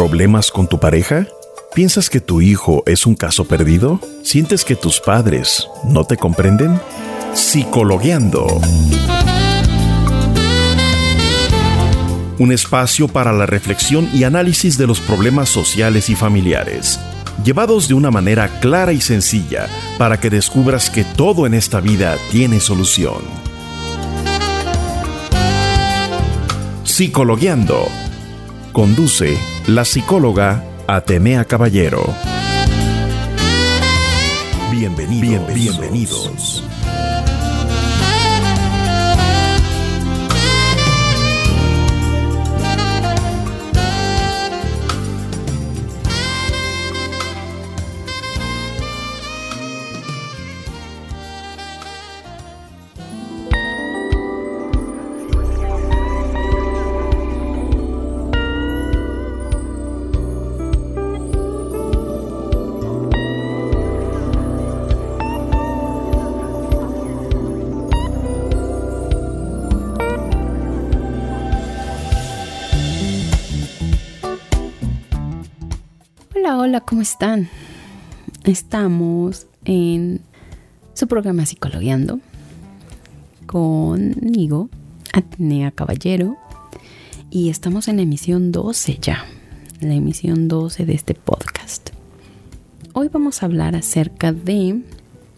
¿Problemas con tu pareja? ¿Piensas que tu hijo es un caso perdido? ¿Sientes que tus padres no te comprenden? Psicologueando. Un espacio para la reflexión y análisis de los problemas sociales y familiares, llevados de una manera clara y sencilla para que descubras que todo en esta vida tiene solución. Psicologueando. Conduce la psicóloga Atenea Caballero. Bienvenidos. Bienvenidos. Hola, ¿cómo están? Estamos en su programa Psicologueando conmigo, Atenea Caballero, y estamos en emisión 12 ya, la emisión 12 de este podcast. Hoy vamos a hablar acerca de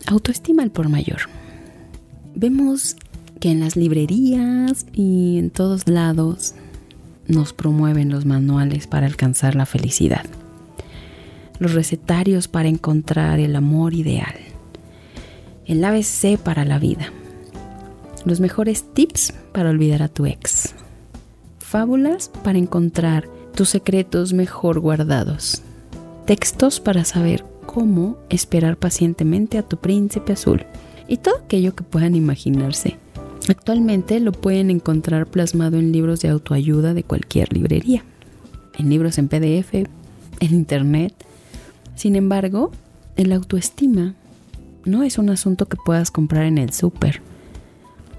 autoestima al por mayor. Vemos que en las librerías y en todos lados nos promueven los manuales para alcanzar la felicidad los recetarios para encontrar el amor ideal, el ABC para la vida, los mejores tips para olvidar a tu ex, fábulas para encontrar tus secretos mejor guardados, textos para saber cómo esperar pacientemente a tu príncipe azul. Y todo aquello que puedan imaginarse. Actualmente lo pueden encontrar plasmado en libros de autoayuda de cualquier librería, en libros en PDF, en internet, sin embargo, el autoestima no es un asunto que puedas comprar en el súper.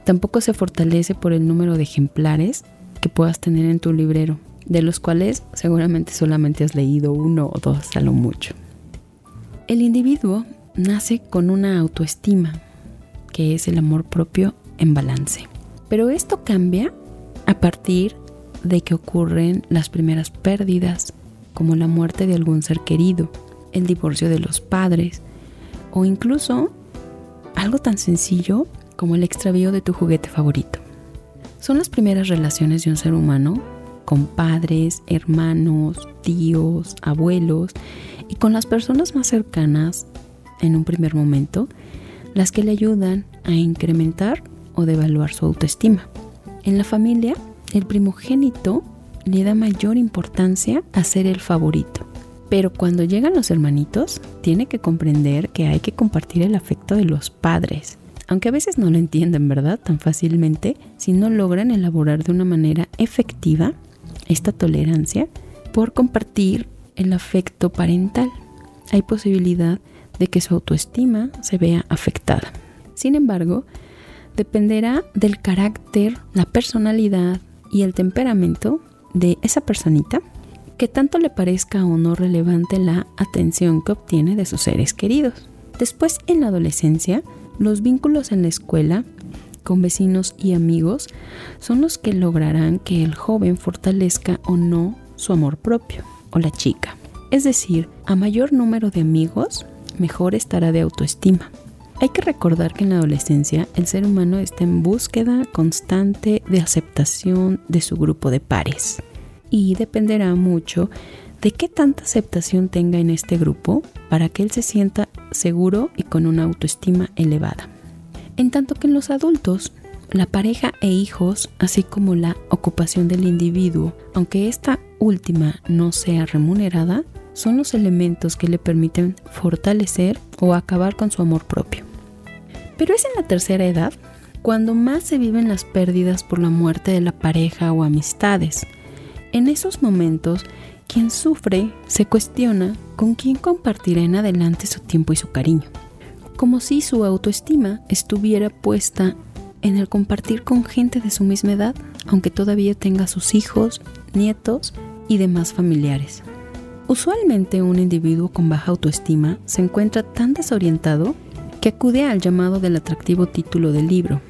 Tampoco se fortalece por el número de ejemplares que puedas tener en tu librero, de los cuales seguramente solamente has leído uno o dos a lo mucho. El individuo nace con una autoestima, que es el amor propio en balance. Pero esto cambia a partir de que ocurren las primeras pérdidas, como la muerte de algún ser querido, el divorcio de los padres o incluso algo tan sencillo como el extravío de tu juguete favorito. Son las primeras relaciones de un ser humano con padres, hermanos, tíos, abuelos y con las personas más cercanas en un primer momento las que le ayudan a incrementar o devaluar su autoestima. En la familia, el primogénito le da mayor importancia a ser el favorito pero cuando llegan los hermanitos, tiene que comprender que hay que compartir el afecto de los padres. Aunque a veces no lo entienden, ¿verdad? Tan fácilmente, si no logran elaborar de una manera efectiva esta tolerancia por compartir el afecto parental, hay posibilidad de que su autoestima se vea afectada. Sin embargo, dependerá del carácter, la personalidad y el temperamento de esa personita que tanto le parezca o no relevante la atención que obtiene de sus seres queridos. Después, en la adolescencia, los vínculos en la escuela con vecinos y amigos son los que lograrán que el joven fortalezca o no su amor propio o la chica. Es decir, a mayor número de amigos, mejor estará de autoestima. Hay que recordar que en la adolescencia el ser humano está en búsqueda constante de aceptación de su grupo de pares y dependerá mucho de qué tanta aceptación tenga en este grupo para que él se sienta seguro y con una autoestima elevada. En tanto que en los adultos, la pareja e hijos, así como la ocupación del individuo, aunque esta última no sea remunerada, son los elementos que le permiten fortalecer o acabar con su amor propio. Pero es en la tercera edad cuando más se viven las pérdidas por la muerte de la pareja o amistades, en esos momentos, quien sufre se cuestiona con quién compartirá en adelante su tiempo y su cariño, como si su autoestima estuviera puesta en el compartir con gente de su misma edad, aunque todavía tenga sus hijos, nietos y demás familiares. Usualmente un individuo con baja autoestima se encuentra tan desorientado que acude al llamado del atractivo título del libro,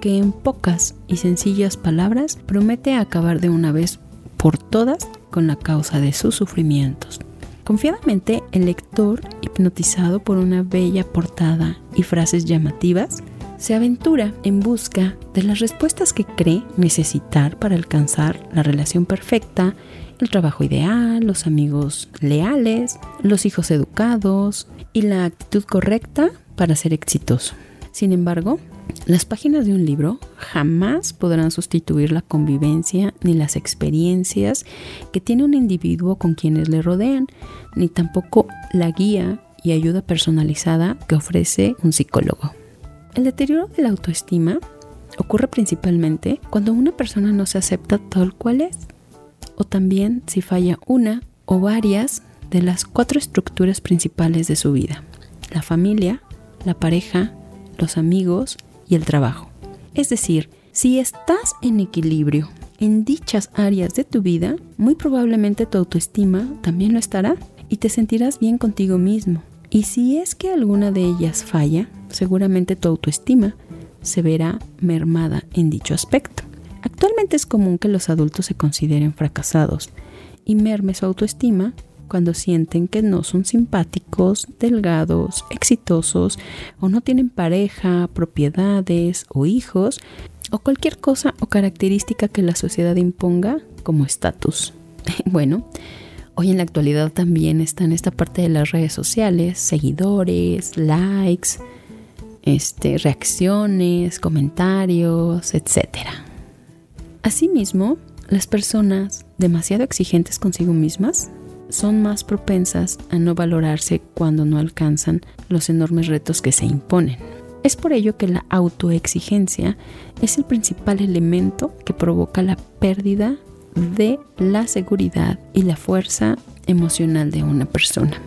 que en pocas y sencillas palabras promete acabar de una vez por todas con la causa de sus sufrimientos. Confiadamente, el lector, hipnotizado por una bella portada y frases llamativas, se aventura en busca de las respuestas que cree necesitar para alcanzar la relación perfecta, el trabajo ideal, los amigos leales, los hijos educados y la actitud correcta para ser exitoso. Sin embargo, las páginas de un libro jamás podrán sustituir la convivencia ni las experiencias que tiene un individuo con quienes le rodean, ni tampoco la guía y ayuda personalizada que ofrece un psicólogo. El deterioro de la autoestima ocurre principalmente cuando una persona no se acepta tal cual es, o también si falla una o varias de las cuatro estructuras principales de su vida, la familia, la pareja, los amigos y el trabajo. Es decir, si estás en equilibrio en dichas áreas de tu vida, muy probablemente tu autoestima también lo estará y te sentirás bien contigo mismo. Y si es que alguna de ellas falla, seguramente tu autoestima se verá mermada en dicho aspecto. Actualmente es común que los adultos se consideren fracasados y merme su autoestima cuando sienten que no son simpáticos, delgados, exitosos o no tienen pareja, propiedades o hijos o cualquier cosa o característica que la sociedad imponga como estatus. bueno, hoy en la actualidad también está en esta parte de las redes sociales, seguidores, likes, este, reacciones, comentarios, etc. Asimismo, las personas demasiado exigentes consigo mismas son más propensas a no valorarse cuando no alcanzan los enormes retos que se imponen. Es por ello que la autoexigencia es el principal elemento que provoca la pérdida de la seguridad y la fuerza emocional de una persona.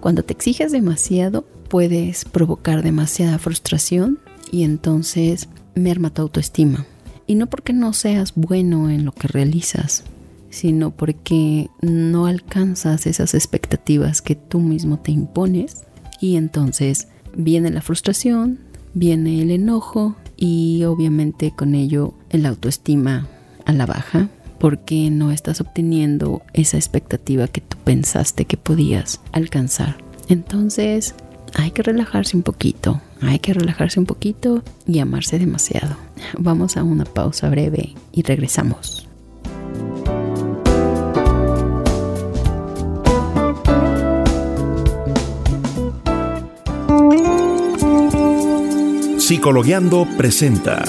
Cuando te exiges demasiado, puedes provocar demasiada frustración y entonces merma tu autoestima. Y no porque no seas bueno en lo que realizas, sino porque no alcanzas esas expectativas que tú mismo te impones y entonces viene la frustración, viene el enojo y obviamente con ello el autoestima a la baja porque no estás obteniendo esa expectativa que tú pensaste que podías alcanzar. Entonces hay que relajarse un poquito, hay que relajarse un poquito y amarse demasiado. Vamos a una pausa breve y regresamos. Psicologueando presenta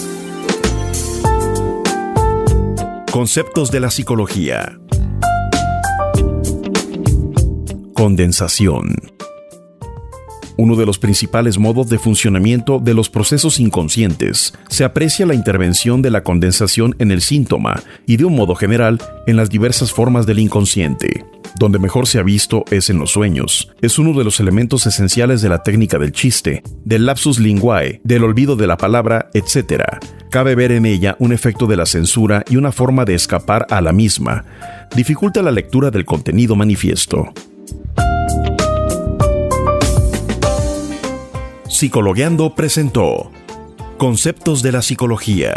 Conceptos de la psicología. Condensación. Uno de los principales modos de funcionamiento de los procesos inconscientes. Se aprecia la intervención de la condensación en el síntoma y de un modo general en las diversas formas del inconsciente. Donde mejor se ha visto es en los sueños. Es uno de los elementos esenciales de la técnica del chiste, del lapsus linguae, del olvido de la palabra, etc. Cabe ver en ella un efecto de la censura y una forma de escapar a la misma. Dificulta la lectura del contenido manifiesto. Psicologueando presentó Conceptos de la Psicología.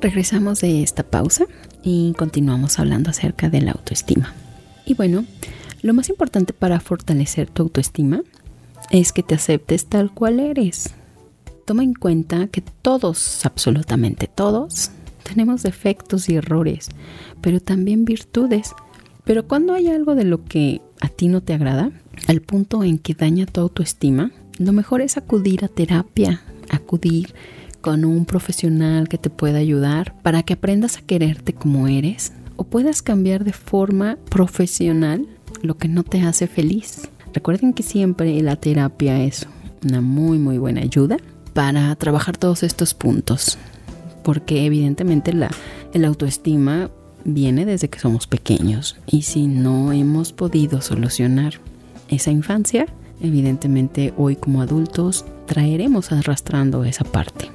Regresamos de esta pausa y continuamos hablando acerca de la autoestima. Y bueno, lo más importante para fortalecer tu autoestima es que te aceptes tal cual eres. Toma en cuenta que todos, absolutamente todos, tenemos defectos y errores, pero también virtudes. Pero cuando hay algo de lo que a ti no te agrada, al punto en que daña tu autoestima, lo mejor es acudir a terapia, acudir con un profesional que te pueda ayudar para que aprendas a quererte como eres o puedas cambiar de forma profesional lo que no te hace feliz. Recuerden que siempre la terapia es una muy muy buena ayuda para trabajar todos estos puntos. porque evidentemente la el autoestima viene desde que somos pequeños y si no hemos podido solucionar esa infancia, evidentemente hoy como adultos traeremos arrastrando esa parte.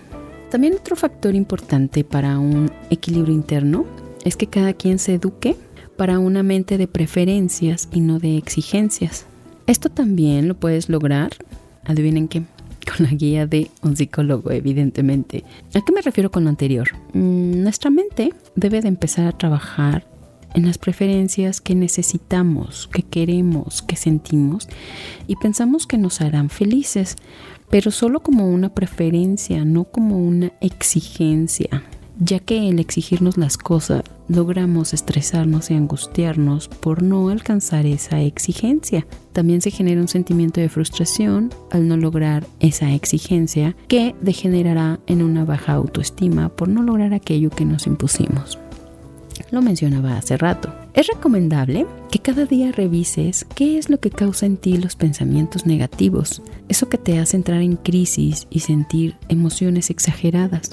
También otro factor importante para un equilibrio interno es que cada quien se eduque para una mente de preferencias y no de exigencias. Esto también lo puedes lograr, adivinen qué, con la guía de un psicólogo, evidentemente. ¿A qué me refiero con lo anterior? Mm, nuestra mente debe de empezar a trabajar en las preferencias que necesitamos, que queremos, que sentimos y pensamos que nos harán felices, pero solo como una preferencia, no como una exigencia, ya que el exigirnos las cosas logramos estresarnos y angustiarnos por no alcanzar esa exigencia. También se genera un sentimiento de frustración al no lograr esa exigencia que degenerará en una baja autoestima por no lograr aquello que nos impusimos. Lo mencionaba hace rato. Es recomendable que cada día revises qué es lo que causa en ti los pensamientos negativos, eso que te hace entrar en crisis y sentir emociones exageradas.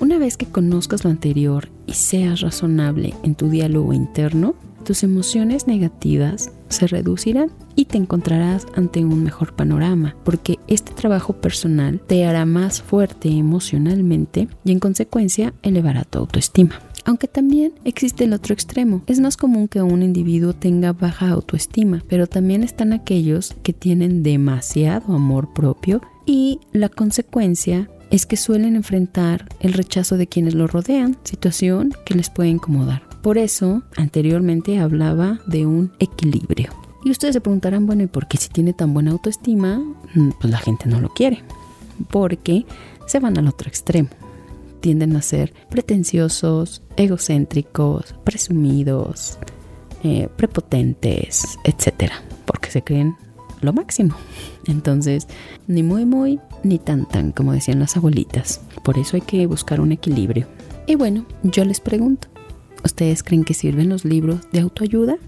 Una vez que conozcas lo anterior y seas razonable en tu diálogo interno, tus emociones negativas se reducirán y te encontrarás ante un mejor panorama, porque este trabajo personal te hará más fuerte emocionalmente y en consecuencia elevará tu autoestima. Aunque también existe el otro extremo. Es más común que un individuo tenga baja autoestima, pero también están aquellos que tienen demasiado amor propio y la consecuencia es que suelen enfrentar el rechazo de quienes lo rodean, situación que les puede incomodar. Por eso, anteriormente hablaba de un equilibrio. Y ustedes se preguntarán, bueno, ¿y por qué si tiene tan buena autoestima, mm, pues la gente no lo quiere? Porque se van al otro extremo. Tienden a ser pretenciosos, egocéntricos, presumidos, eh, prepotentes, etc. Porque se creen lo máximo. Entonces, ni muy muy, ni tan tan, como decían las abuelitas. Por eso hay que buscar un equilibrio. Y bueno, yo les pregunto, ¿ustedes creen que sirven los libros de autoayuda?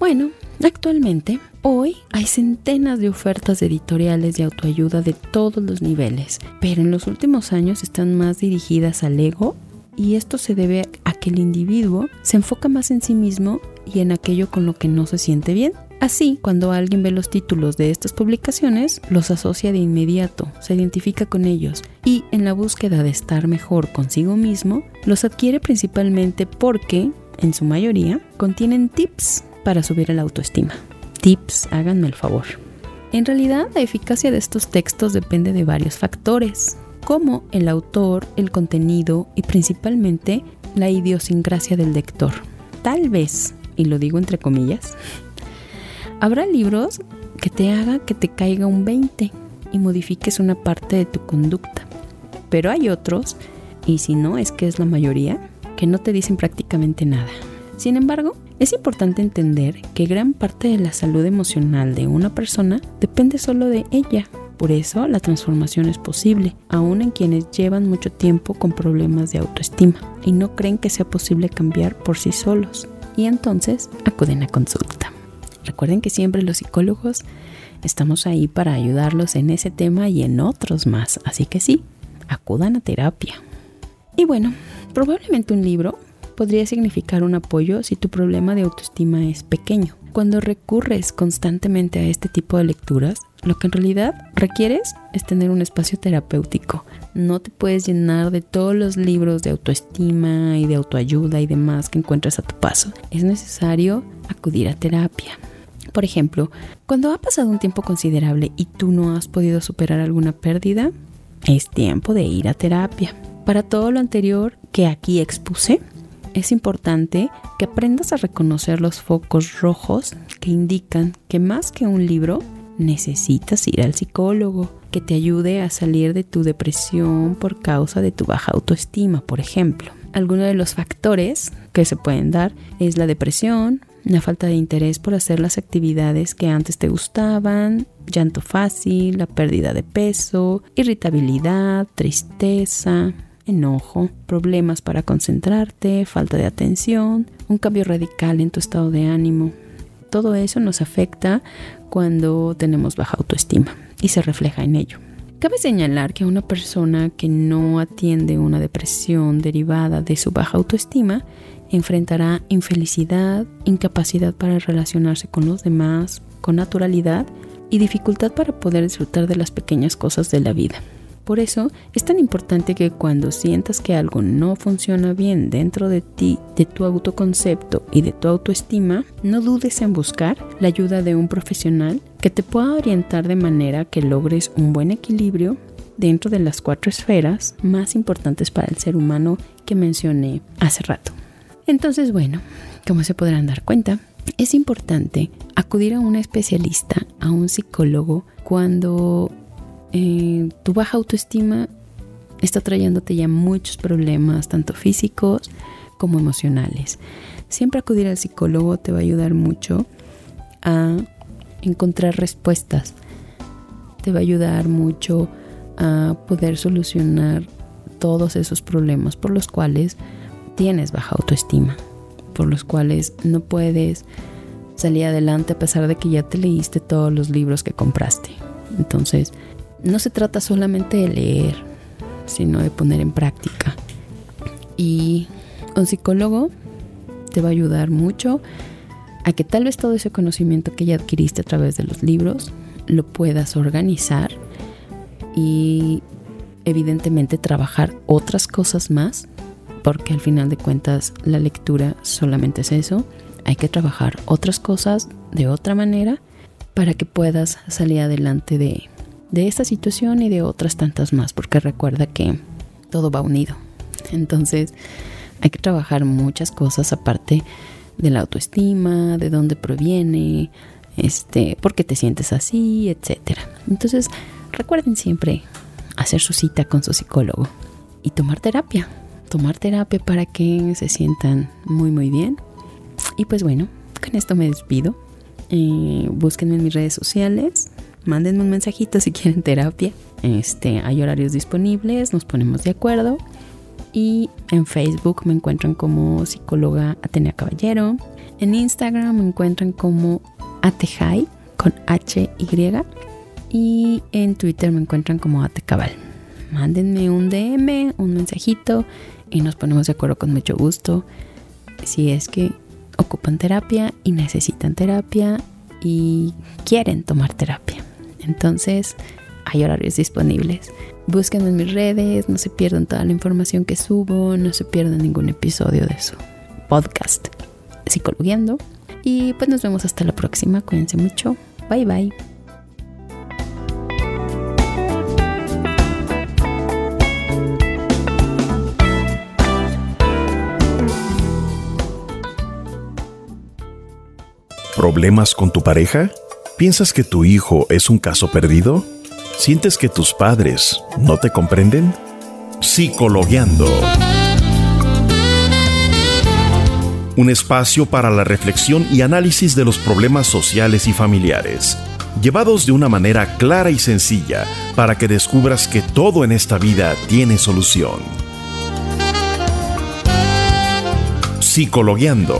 Bueno, actualmente, hoy hay centenas de ofertas editoriales de autoayuda de todos los niveles, pero en los últimos años están más dirigidas al ego y esto se debe a que el individuo se enfoca más en sí mismo y en aquello con lo que no se siente bien. Así, cuando alguien ve los títulos de estas publicaciones, los asocia de inmediato, se identifica con ellos y en la búsqueda de estar mejor consigo mismo, los adquiere principalmente porque, en su mayoría, contienen tips para subir la autoestima. Tips, háganme el favor. En realidad, la eficacia de estos textos depende de varios factores, como el autor, el contenido y principalmente la idiosincrasia del lector. Tal vez, y lo digo entre comillas, Habrá libros que te haga que te caiga un 20 y modifiques una parte de tu conducta. Pero hay otros, y si no es que es la mayoría, que no te dicen prácticamente nada. Sin embargo, es importante entender que gran parte de la salud emocional de una persona depende solo de ella. Por eso la transformación es posible, aun en quienes llevan mucho tiempo con problemas de autoestima y no creen que sea posible cambiar por sí solos. Y entonces acuden a consulta. Recuerden que siempre los psicólogos estamos ahí para ayudarlos en ese tema y en otros más. Así que sí, acudan a terapia. Y bueno, probablemente un libro podría significar un apoyo si tu problema de autoestima es pequeño. Cuando recurres constantemente a este tipo de lecturas, lo que en realidad requieres es tener un espacio terapéutico. No te puedes llenar de todos los libros de autoestima y de autoayuda y demás que encuentres a tu paso. Es necesario acudir a terapia. Por ejemplo, cuando ha pasado un tiempo considerable y tú no has podido superar alguna pérdida, es tiempo de ir a terapia. Para todo lo anterior que aquí expuse, es importante que aprendas a reconocer los focos rojos que indican que más que un libro, necesitas ir al psicólogo que te ayude a salir de tu depresión por causa de tu baja autoestima, por ejemplo. Algunos de los factores que se pueden dar es la depresión, la falta de interés por hacer las actividades que antes te gustaban, llanto fácil, la pérdida de peso, irritabilidad, tristeza, enojo, problemas para concentrarte, falta de atención, un cambio radical en tu estado de ánimo. Todo eso nos afecta cuando tenemos baja autoestima y se refleja en ello. Cabe señalar que una persona que no atiende una depresión derivada de su baja autoestima enfrentará infelicidad, incapacidad para relacionarse con los demás con naturalidad y dificultad para poder disfrutar de las pequeñas cosas de la vida. Por eso es tan importante que cuando sientas que algo no funciona bien dentro de ti, de tu autoconcepto y de tu autoestima, no dudes en buscar la ayuda de un profesional que te pueda orientar de manera que logres un buen equilibrio dentro de las cuatro esferas más importantes para el ser humano que mencioné hace rato. Entonces, bueno, como se podrán dar cuenta, es importante acudir a un especialista, a un psicólogo, cuando eh, tu baja autoestima está trayéndote ya muchos problemas, tanto físicos como emocionales. Siempre acudir al psicólogo te va a ayudar mucho a encontrar respuestas. Te va a ayudar mucho a poder solucionar todos esos problemas por los cuales tienes baja autoestima, por los cuales no puedes salir adelante a pesar de que ya te leíste todos los libros que compraste. Entonces, no se trata solamente de leer, sino de poner en práctica. Y un psicólogo te va a ayudar mucho a que tal vez todo ese conocimiento que ya adquiriste a través de los libros lo puedas organizar y evidentemente trabajar otras cosas más, porque al final de cuentas la lectura solamente es eso. Hay que trabajar otras cosas de otra manera para que puedas salir adelante de, de esta situación y de otras tantas más, porque recuerda que todo va unido. Entonces hay que trabajar muchas cosas aparte de la autoestima, de dónde proviene, este, por qué te sientes así, etcétera. Entonces recuerden siempre hacer su cita con su psicólogo y tomar terapia. Tomar terapia para que se sientan muy muy bien. Y pues bueno, con esto me despido. Eh, búsquenme en mis redes sociales mándenme un mensajito si quieren terapia. Este, hay horarios disponibles, nos ponemos de acuerdo. Y en Facebook me encuentran como psicóloga Atenea Caballero. En Instagram me encuentran como Atejai con H Y. Y en Twitter me encuentran como Atecabal. Mándenme un DM, un mensajito y nos ponemos de acuerdo con mucho gusto. Si es que ocupan terapia y necesitan terapia y quieren tomar terapia. Entonces, hay horarios disponibles. Búsquenme en mis redes, no se pierdan toda la información que subo, no se pierdan ningún episodio de su podcast Psicologiando. Y pues nos vemos hasta la próxima. Cuídense mucho. Bye bye. ¿Problemas con tu pareja? ¿Piensas que tu hijo es un caso perdido? ¿Sientes que tus padres no te comprenden? Psicologueando. Un espacio para la reflexión y análisis de los problemas sociales y familiares, llevados de una manera clara y sencilla para que descubras que todo en esta vida tiene solución. Psicologueando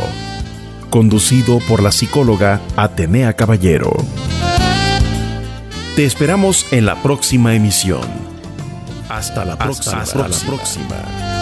conducido por la psicóloga Atenea Caballero. Te esperamos en la próxima emisión. Hasta la próxima. Hasta la próxima.